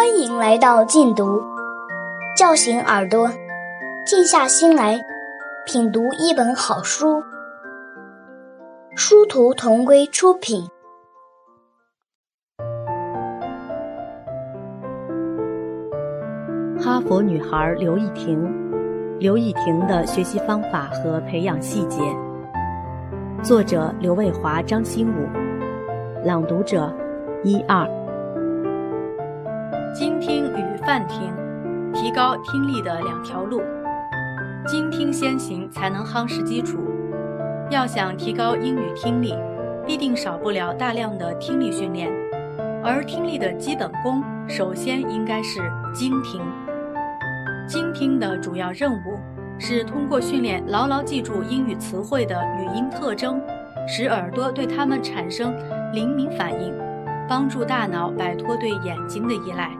欢迎来到静读，叫醒耳朵，静下心来品读一本好书。殊途同归出品。哈佛女孩刘亦婷，刘亦婷的学习方法和培养细节。作者刘卫华、张新武，朗读者一二。精听与泛听，提高听力的两条路。精听先行，才能夯实基础。要想提高英语听力，必定少不了大量的听力训练。而听力的基本功，首先应该是精听。精听的主要任务是通过训练牢牢记住英语词汇的语音特征，使耳朵对它们产生灵敏反应，帮助大脑摆脱对眼睛的依赖，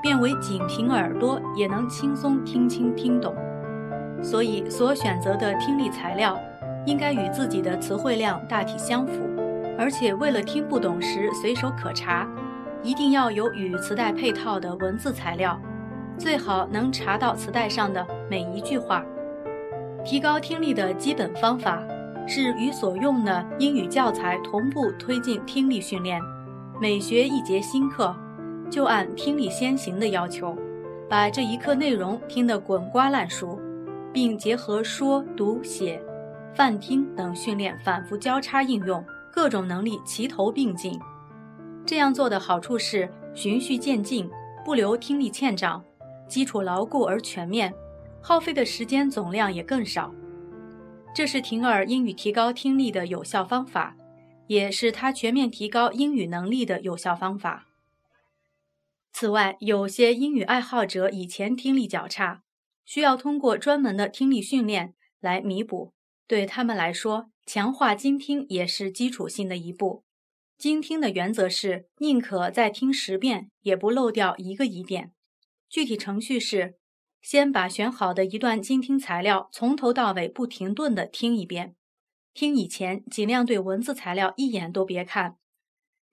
变为仅凭耳朵也能轻松听清听懂。所以，所选择的听力材料应该与自己的词汇量大体相符，而且为了听不懂时随手可查，一定要有与磁带配套的文字材料。最好能查到磁带上的每一句话。提高听力的基本方法是与所用的英语教材同步推进听力训练。每学一节新课，就按听力先行的要求，把这一课内容听得滚瓜烂熟，并结合说读写、泛听等训练反复交叉应用，各种能力齐头并进。这样做的好处是循序渐进，不留听力欠账。基础牢固而全面，耗费的时间总量也更少。这是婷儿英语提高听力的有效方法，也是他全面提高英语能力的有效方法。此外，有些英语爱好者以前听力较差，需要通过专门的听力训练来弥补。对他们来说，强化精听也是基础性的一步。精听的原则是宁可再听十遍，也不漏掉一个疑点。具体程序是：先把选好的一段精听材料从头到尾不停顿地听一遍。听以前尽量对文字材料一眼都别看，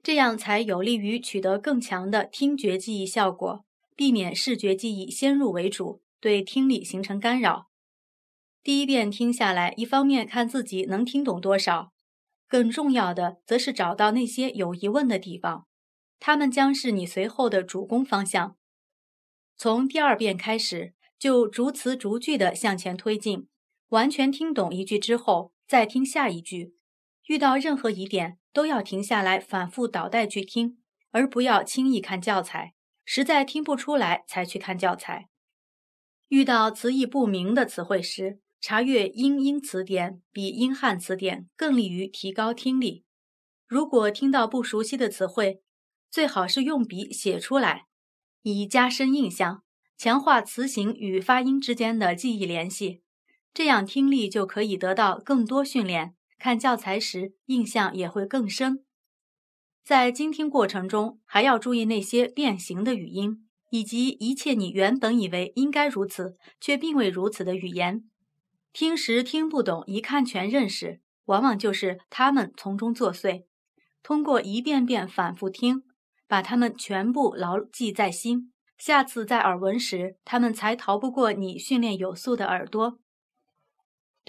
这样才有利于取得更强的听觉记忆效果，避免视觉记忆先入为主，对听力形成干扰。第一遍听下来，一方面看自己能听懂多少，更重要的则是找到那些有疑问的地方，它们将是你随后的主攻方向。从第二遍开始，就逐词逐句地向前推进，完全听懂一句之后，再听下一句。遇到任何疑点，都要停下来反复倒带去听，而不要轻易看教材。实在听不出来才去看教材。遇到词义不明的词汇时，查阅英英词典比英汉词典更利于提高听力。如果听到不熟悉的词汇，最好是用笔写出来。以加深印象，强化词形与发音之间的记忆联系，这样听力就可以得到更多训练。看教材时，印象也会更深。在精听过程中，还要注意那些变形的语音，以及一切你原本以为应该如此却并未如此的语言。听时听不懂，一看全认识，往往就是他们从中作祟。通过一遍遍反复听。把它们全部牢记在心，下次在耳闻时，他们才逃不过你训练有素的耳朵。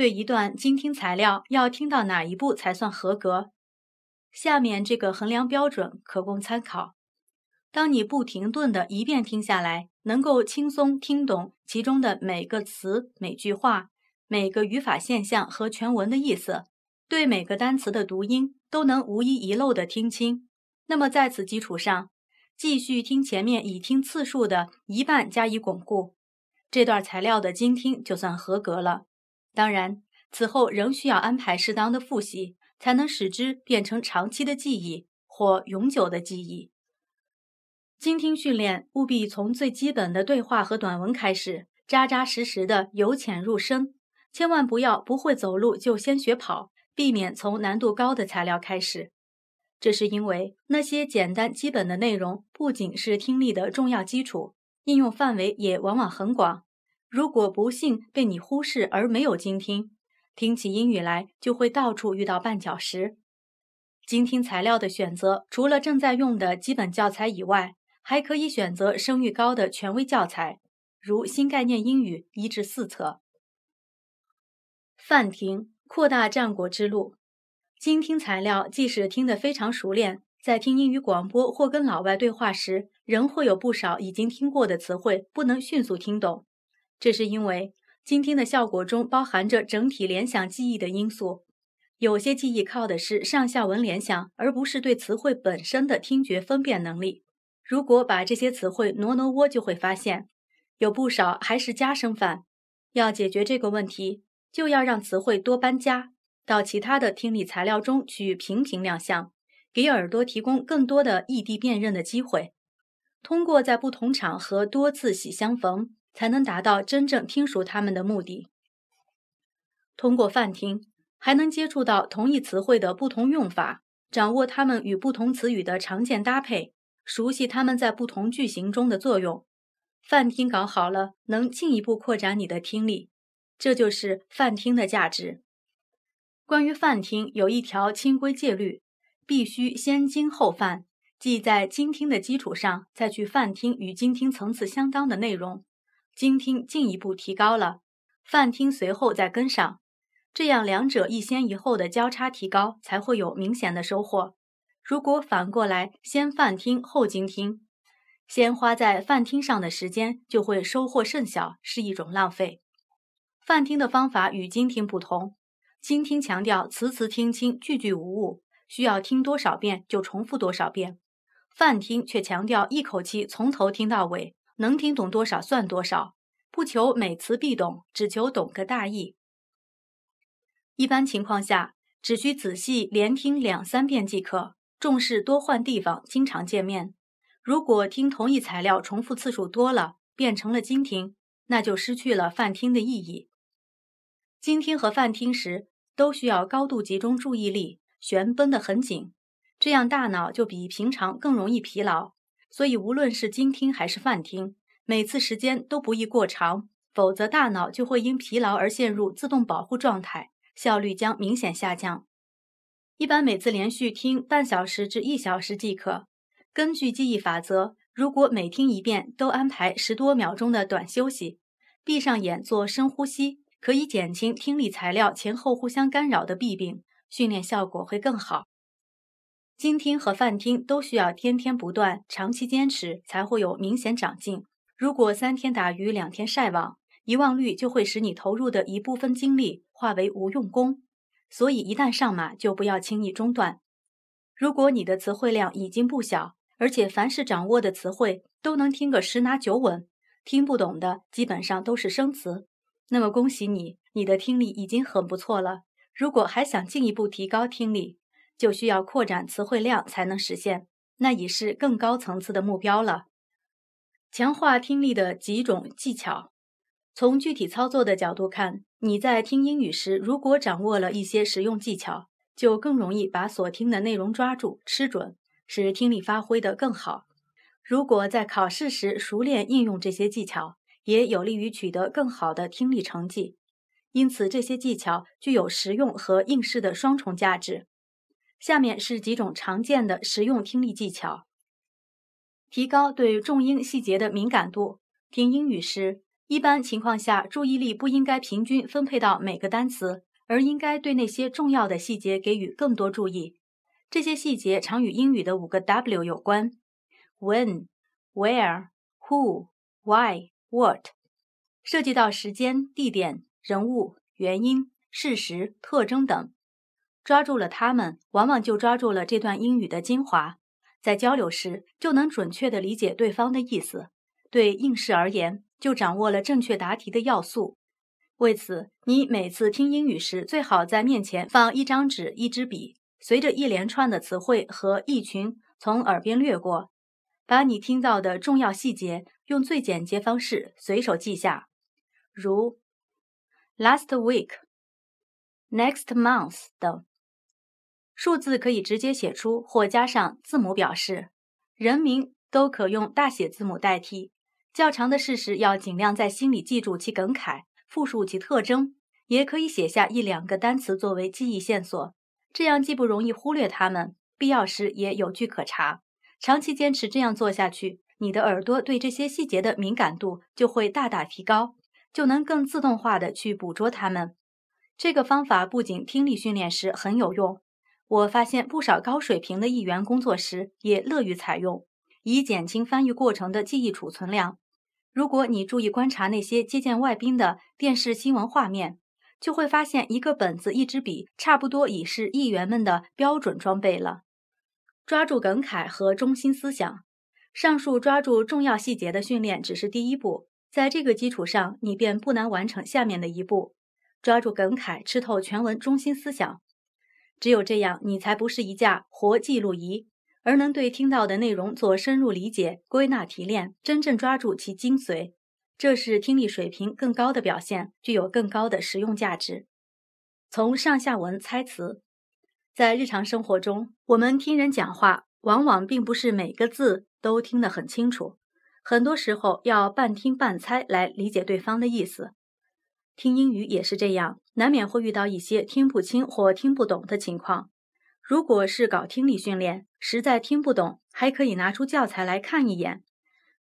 对一段精听材料，要听到哪一步才算合格？下面这个衡量标准可供参考。当你不停顿的一遍听下来，能够轻松听懂其中的每个词、每句话、每个语法现象和全文的意思，对每个单词的读音都能无一遗漏的听清。那么在此基础上，继续听前面已听次数的一半加以巩固，这段材料的精听就算合格了。当然，此后仍需要安排适当的复习，才能使之变成长期的记忆或永久的记忆。精听训练务必从最基本的对话和短文开始，扎扎实实的由浅入深，千万不要不会走路就先学跑，避免从难度高的材料开始。这是因为那些简单基本的内容不仅是听力的重要基础，应用范围也往往很广。如果不幸被你忽视而没有精听，听起英语来就会到处遇到绊脚石。精听材料的选择，除了正在用的基本教材以外，还可以选择声誉高的权威教材，如新概念英语一至四册。泛听扩大战果之路。精听材料即使听得非常熟练，在听英语广播或跟老外对话时，仍会有不少已经听过的词汇不能迅速听懂。这是因为倾听的效果中包含着整体联想记忆的因素。有些记忆靠的是上下文联想，而不是对词汇本身的听觉分辨能力。如果把这些词汇挪挪窝，就会发现有不少还是加生饭。要解决这个问题，就要让词汇多搬家。到其他的听力材料中去频频亮相，给耳朵提供更多的异地辨认的机会。通过在不同场合多次喜相逢，才能达到真正听熟他们的目的。通过泛听，还能接触到同一词汇的不同用法，掌握它们与不同词语的常见搭配，熟悉它们在不同句型中的作用。泛听搞好了，能进一步扩展你的听力，这就是泛听的价值。关于泛听有一条清规戒律，必须先精后泛，即在精听的基础上再去泛听与精听层次相当的内容。精听进一步提高了，泛听随后再跟上，这样两者一先一后的交叉提高才会有明显的收获。如果反过来先泛听后精听，先花在泛听上的时间就会收获甚小，是一种浪费。泛听的方法与精听不同。精听强调词词听清，句句无误，需要听多少遍就重复多少遍；泛听却强调一口气从头听到尾，能听懂多少算多少，不求每词必懂，只求懂个大意。一般情况下，只需仔细连听两三遍即可。重视多换地方，经常见面。如果听同一材料重复次数多了，变成了精听，那就失去了泛听的意义。精听和泛听时都需要高度集中注意力，弦绷得很紧，这样大脑就比平常更容易疲劳。所以无论是精听还是泛听，每次时间都不宜过长，否则大脑就会因疲劳而陷入自动保护状态，效率将明显下降。一般每次连续听半小时至一小时即可。根据记忆法则，如果每听一遍都安排十多秒钟的短休息，闭上眼做深呼吸。可以减轻听力材料前后互相干扰的弊病，训练效果会更好。精听和泛听都需要天天不断、长期坚持，才会有明显长进。如果三天打鱼两天晒网，遗忘率就会使你投入的一部分精力化为无用功。所以一旦上马，就不要轻易中断。如果你的词汇量已经不小，而且凡是掌握的词汇都能听个十拿九稳，听不懂的基本上都是生词。那么恭喜你，你的听力已经很不错了。如果还想进一步提高听力，就需要扩展词汇量才能实现，那已是更高层次的目标了。强化听力的几种技巧，从具体操作的角度看，你在听英语时，如果掌握了一些实用技巧，就更容易把所听的内容抓住、吃准，使听力发挥得更好。如果在考试时熟练应用这些技巧，也有利于取得更好的听力成绩，因此这些技巧具有实用和应试的双重价值。下面是几种常见的实用听力技巧：提高对重音细节的敏感度。听英语时，一般情况下注意力不应该平均分配到每个单词，而应该对那些重要的细节给予更多注意。这些细节常与英语的五个 W 有关：When、Where、Who、Why。What 涉及到时间、地点、人物、原因、事实、特征等，抓住了它们，往往就抓住了这段英语的精华。在交流时，就能准确地理解对方的意思；对应试而言，就掌握了正确答题的要素。为此，你每次听英语时，最好在面前放一张纸、一支笔，随着一连串的词汇和意群从耳边掠过。把你听到的重要细节用最简洁方式随手记下，如 last week、next month 等。数字可以直接写出或加上字母表示，人名都可用大写字母代替。较长的事实要尽量在心里记住其梗概，复述其特征，也可以写下一两个单词作为记忆线索，这样既不容易忽略它们，必要时也有据可查。长期坚持这样做下去，你的耳朵对这些细节的敏感度就会大大提高，就能更自动化的去捕捉它们。这个方法不仅听力训练时很有用，我发现不少高水平的译员工作时也乐于采用，以减轻翻译过程的记忆储存量。如果你注意观察那些接见外宾的电视新闻画面，就会发现一个本子、一支笔，差不多已是议员们的标准装备了。抓住梗概和中心思想，上述抓住重要细节的训练只是第一步，在这个基础上，你便不难完成下面的一步：抓住梗概，吃透全文中心思想。只有这样，你才不是一架活记录仪，而能对听到的内容做深入理解、归纳提炼，真正抓住其精髓。这是听力水平更高的表现，具有更高的实用价值。从上下文猜词，在日常生活中，我们听人讲话，往往并不是每个字都听得很清楚，很多时候要半听半猜来理解对方的意思。听英语也是这样，难免会遇到一些听不清或听不懂的情况。如果是搞听力训练，实在听不懂，还可以拿出教材来看一眼。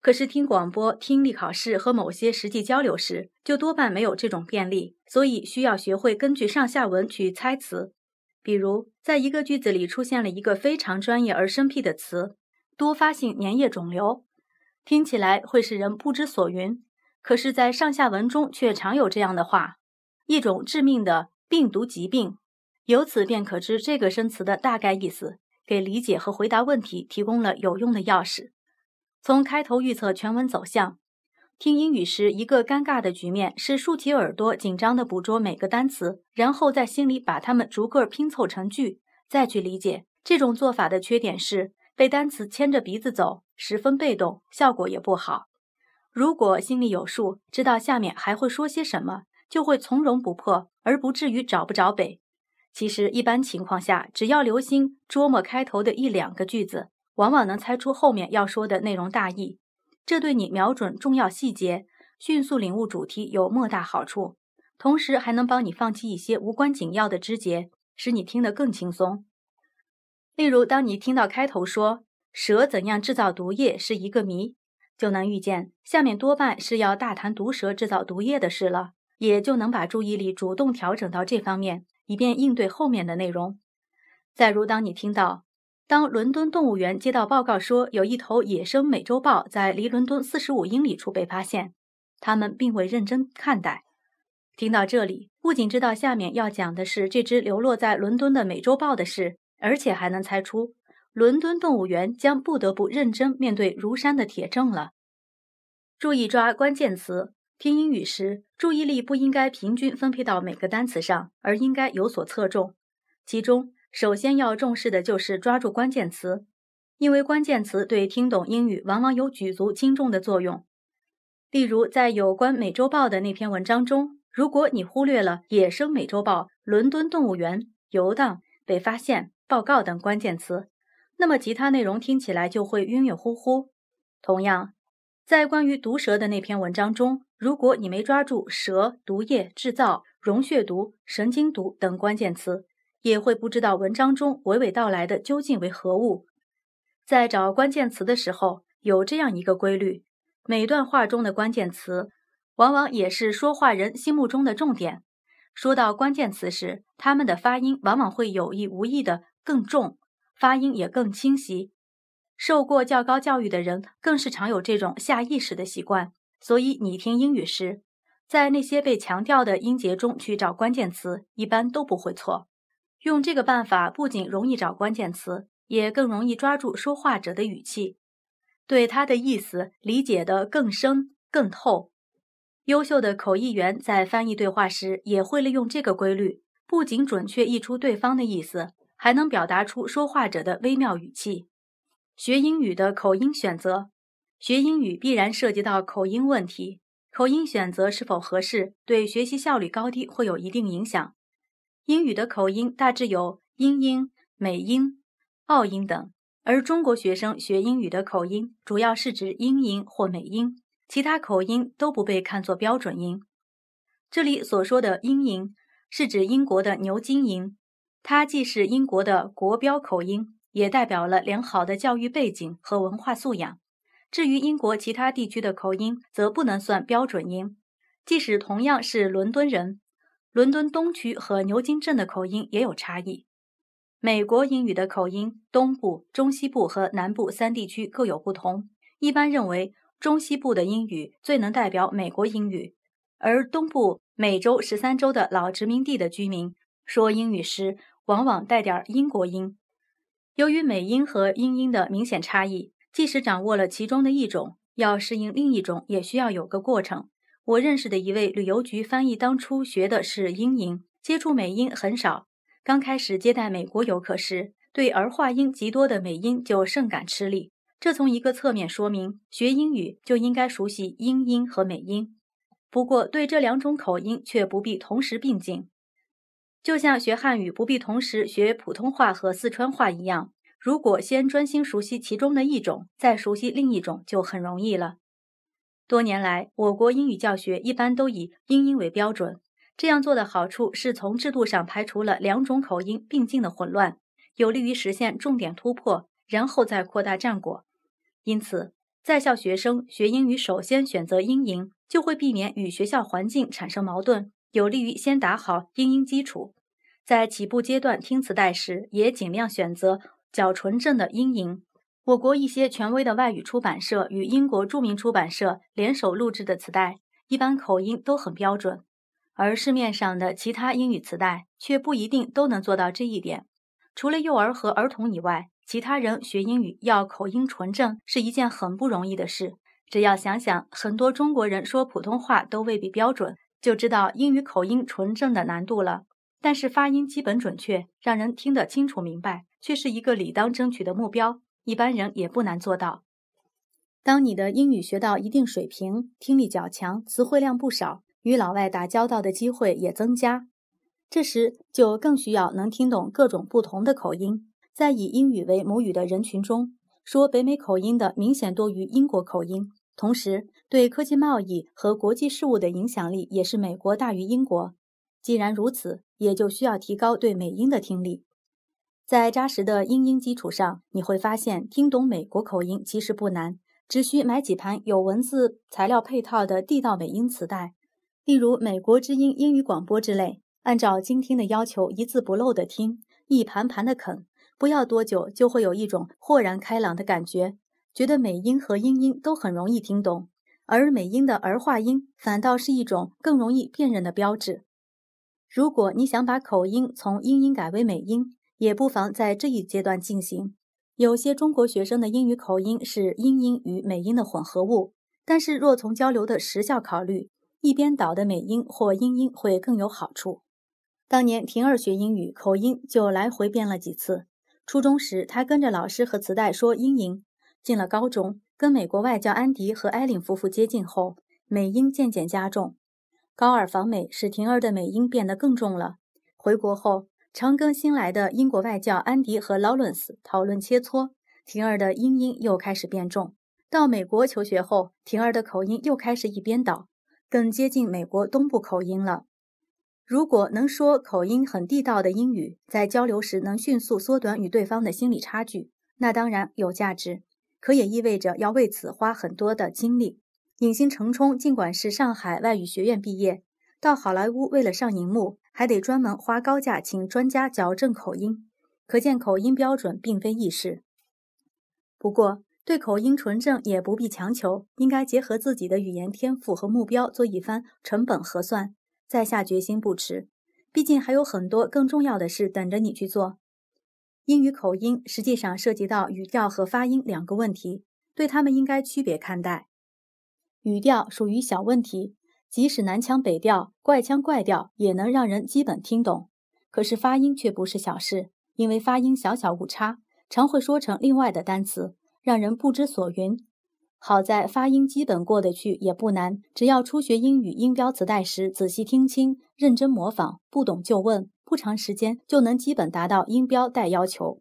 可是听广播、听力考试和某些实际交流时，就多半没有这种便利，所以需要学会根据上下文去猜词。比如，在一个句子里出现了一个非常专业而生僻的词——多发性粘液肿瘤，听起来会使人不知所云。可是，在上下文中却常有这样的话：一种致命的病毒疾病。由此便可知这个生词的大概意思，给理解和回答问题提供了有用的钥匙。从开头预测全文走向，听英语时一个尴尬的局面是竖起耳朵，紧张地捕捉每个单词，然后在心里把它们逐个拼凑成句，再去理解。这种做法的缺点是被单词牵着鼻子走，十分被动，效果也不好。如果心里有数，知道下面还会说些什么，就会从容不迫，而不至于找不着北。其实一般情况下，只要留心琢磨开头的一两个句子。往往能猜出后面要说的内容大意，这对你瞄准重要细节、迅速领悟主题有莫大好处，同时还能帮你放弃一些无关紧要的枝节，使你听得更轻松。例如，当你听到开头说“蛇怎样制造毒液是一个谜”，就能预见下面多半是要大谈毒蛇制造毒液的事了，也就能把注意力主动调整到这方面，以便应对后面的内容。再如，当你听到。当伦敦动物园接到报告说有一头野生美洲豹在离伦敦四十五英里处被发现，他们并未认真看待。听到这里，不仅知道下面要讲的是这只流落在伦敦的美洲豹的事，而且还能猜出伦敦动物园将不得不认真面对如山的铁证了。注意抓关键词，听英语时注意力不应该平均分配到每个单词上，而应该有所侧重，其中。首先要重视的就是抓住关键词，因为关键词对听懂英语往往有举足轻重的作用。例如，在有关美洲豹的那篇文章中，如果你忽略了“野生美洲豹”“伦敦动物园”“游荡”“被发现”“报告”等关键词，那么其他内容听起来就会晕晕乎乎。同样，在关于毒蛇的那篇文章中，如果你没抓住“蛇”“毒液”“制造”“溶血毒”“神经毒”等关键词，也会不知道文章中娓娓道来的究竟为何物。在找关键词的时候，有这样一个规律：每段话中的关键词，往往也是说话人心目中的重点。说到关键词时，他们的发音往往会有意无意的更重，发音也更清晰。受过较高教育的人，更是常有这种下意识的习惯。所以，你听英语时，在那些被强调的音节中去找关键词，一般都不会错。用这个办法不仅容易找关键词，也更容易抓住说话者的语气，对他的意思理解得更深更透。优秀的口译员在翻译对话时也会利用这个规律，不仅准确译出对方的意思，还能表达出说话者的微妙语气。学英语的口音选择，学英语必然涉及到口音问题，口音选择是否合适，对学习效率高低会有一定影响。英语的口音大致有英音、美音、澳音等，而中国学生学英语的口音主要是指英音或美音，其他口音都不被看作标准音。这里所说的英音是指英国的牛津音，它既是英国的国标口音，也代表了良好的教育背景和文化素养。至于英国其他地区的口音，则不能算标准音。即使同样是伦敦人，伦敦东区和牛津镇的口音也有差异。美国英语的口音，东部、中西部和南部三地区各有不同。一般认为，中西部的英语最能代表美国英语，而东部美洲十三州的老殖民地的居民说英语时，往往带点英国音。由于美音和英音的明显差异，即使掌握了其中的一种，要适应另一种也需要有个过程。我认识的一位旅游局翻译，当初学的是英音，接触美音很少。刚开始接待美国游客时，对儿化音极多的美音就甚感吃力。这从一个侧面说明，学英语就应该熟悉英音和美音。不过，对这两种口音却不必同时并进。就像学汉语不必同时学普通话和四川话一样，如果先专心熟悉其中的一种，再熟悉另一种，就很容易了。多年来，我国英语教学一般都以英音为标准，这样做的好处是从制度上排除了两种口音并进的混乱，有利于实现重点突破，然后再扩大战果。因此，在校学生学英语首先选择英音，就会避免与学校环境产生矛盾，有利于先打好英音基础。在起步阶段听磁带时，也尽量选择较纯正的英音。我国一些权威的外语出版社与英国著名出版社联手录制的磁带，一般口音都很标准，而市面上的其他英语磁带却不一定都能做到这一点。除了幼儿和儿童以外，其他人学英语要口音纯正是一件很不容易的事。只要想想，很多中国人说普通话都未必标准，就知道英语口音纯正的难度了。但是发音基本准确，让人听得清楚明白，却是一个理当争取的目标。一般人也不难做到。当你的英语学到一定水平，听力较强，词汇量不少，与老外打交道的机会也增加，这时就更需要能听懂各种不同的口音。在以英语为母语的人群中，说北美口音的明显多于英国口音，同时对科技贸易和国际事务的影响力也是美国大于英国。既然如此，也就需要提高对美音的听力。在扎实的英音基础上，你会发现听懂美国口音其实不难，只需买几盘有文字材料配套的地道美音磁带，例如《美国之音》英语广播之类，按照精听的要求一字不漏的听，一盘盘的啃，不要多久就会有一种豁然开朗的感觉，觉得美音和英音都很容易听懂，而美音的儿化音反倒是一种更容易辨认的标志。如果你想把口音从英音改为美音，也不妨在这一阶段进行。有些中国学生的英语口音是英音与美音的混合物，但是若从交流的时效考虑，一边倒的美音或英音会更有好处。当年婷儿学英语，口音就来回变了几次。初中时，她跟着老师和磁带说英音；进了高中，跟美国外教安迪和艾琳夫妇接近后，美音渐渐加重。高尔访美使婷儿的美音变得更重了。回国后，常跟新来的英国外教安迪和劳伦斯讨论切磋，婷儿的英音又开始变重。到美国求学后，婷儿的口音又开始一边倒，更接近美国东部口音了。如果能说口音很地道的英语，在交流时能迅速缩短与对方的心理差距，那当然有价值，可也意味着要为此花很多的精力。影星程冲尽管是上海外语学院毕业，到好莱坞为了上荧幕，还得专门花高价请专家矫正口音，可见口音标准并非易事。不过，对口音纯正也不必强求，应该结合自己的语言天赋和目标做一番成本核算，再下决心不迟。毕竟还有很多更重要的事等着你去做。英语口音实际上涉及到语调和发音两个问题，对他们应该区别看待。语调属于小问题，即使南腔北调、怪腔怪调也能让人基本听懂。可是发音却不是小事，因为发音小小误差，常会说成另外的单词，让人不知所云。好在发音基本过得去也不难，只要初学英语音标磁带时仔细听清、认真模仿，不懂就问，不长时间就能基本达到音标带要求。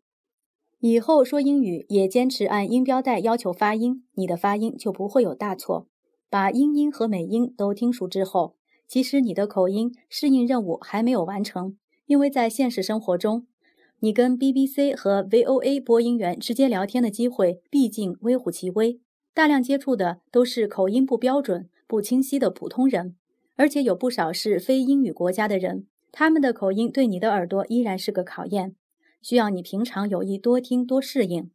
以后说英语也坚持按音标带要求发音，你的发音就不会有大错。把英音和美音都听熟之后，其实你的口音适应任务还没有完成，因为在现实生活中，你跟 BBC 和 VOA 播音员直接聊天的机会毕竟微乎其微。大量接触的都是口音不标准、不清晰的普通人，而且有不少是非英语国家的人，他们的口音对你的耳朵依然是个考验，需要你平常有意多听多适应。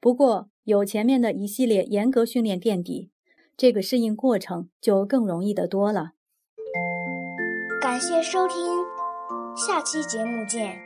不过有前面的一系列严格训练垫底，这个适应过程就更容易的多了。感谢收听，下期节目见。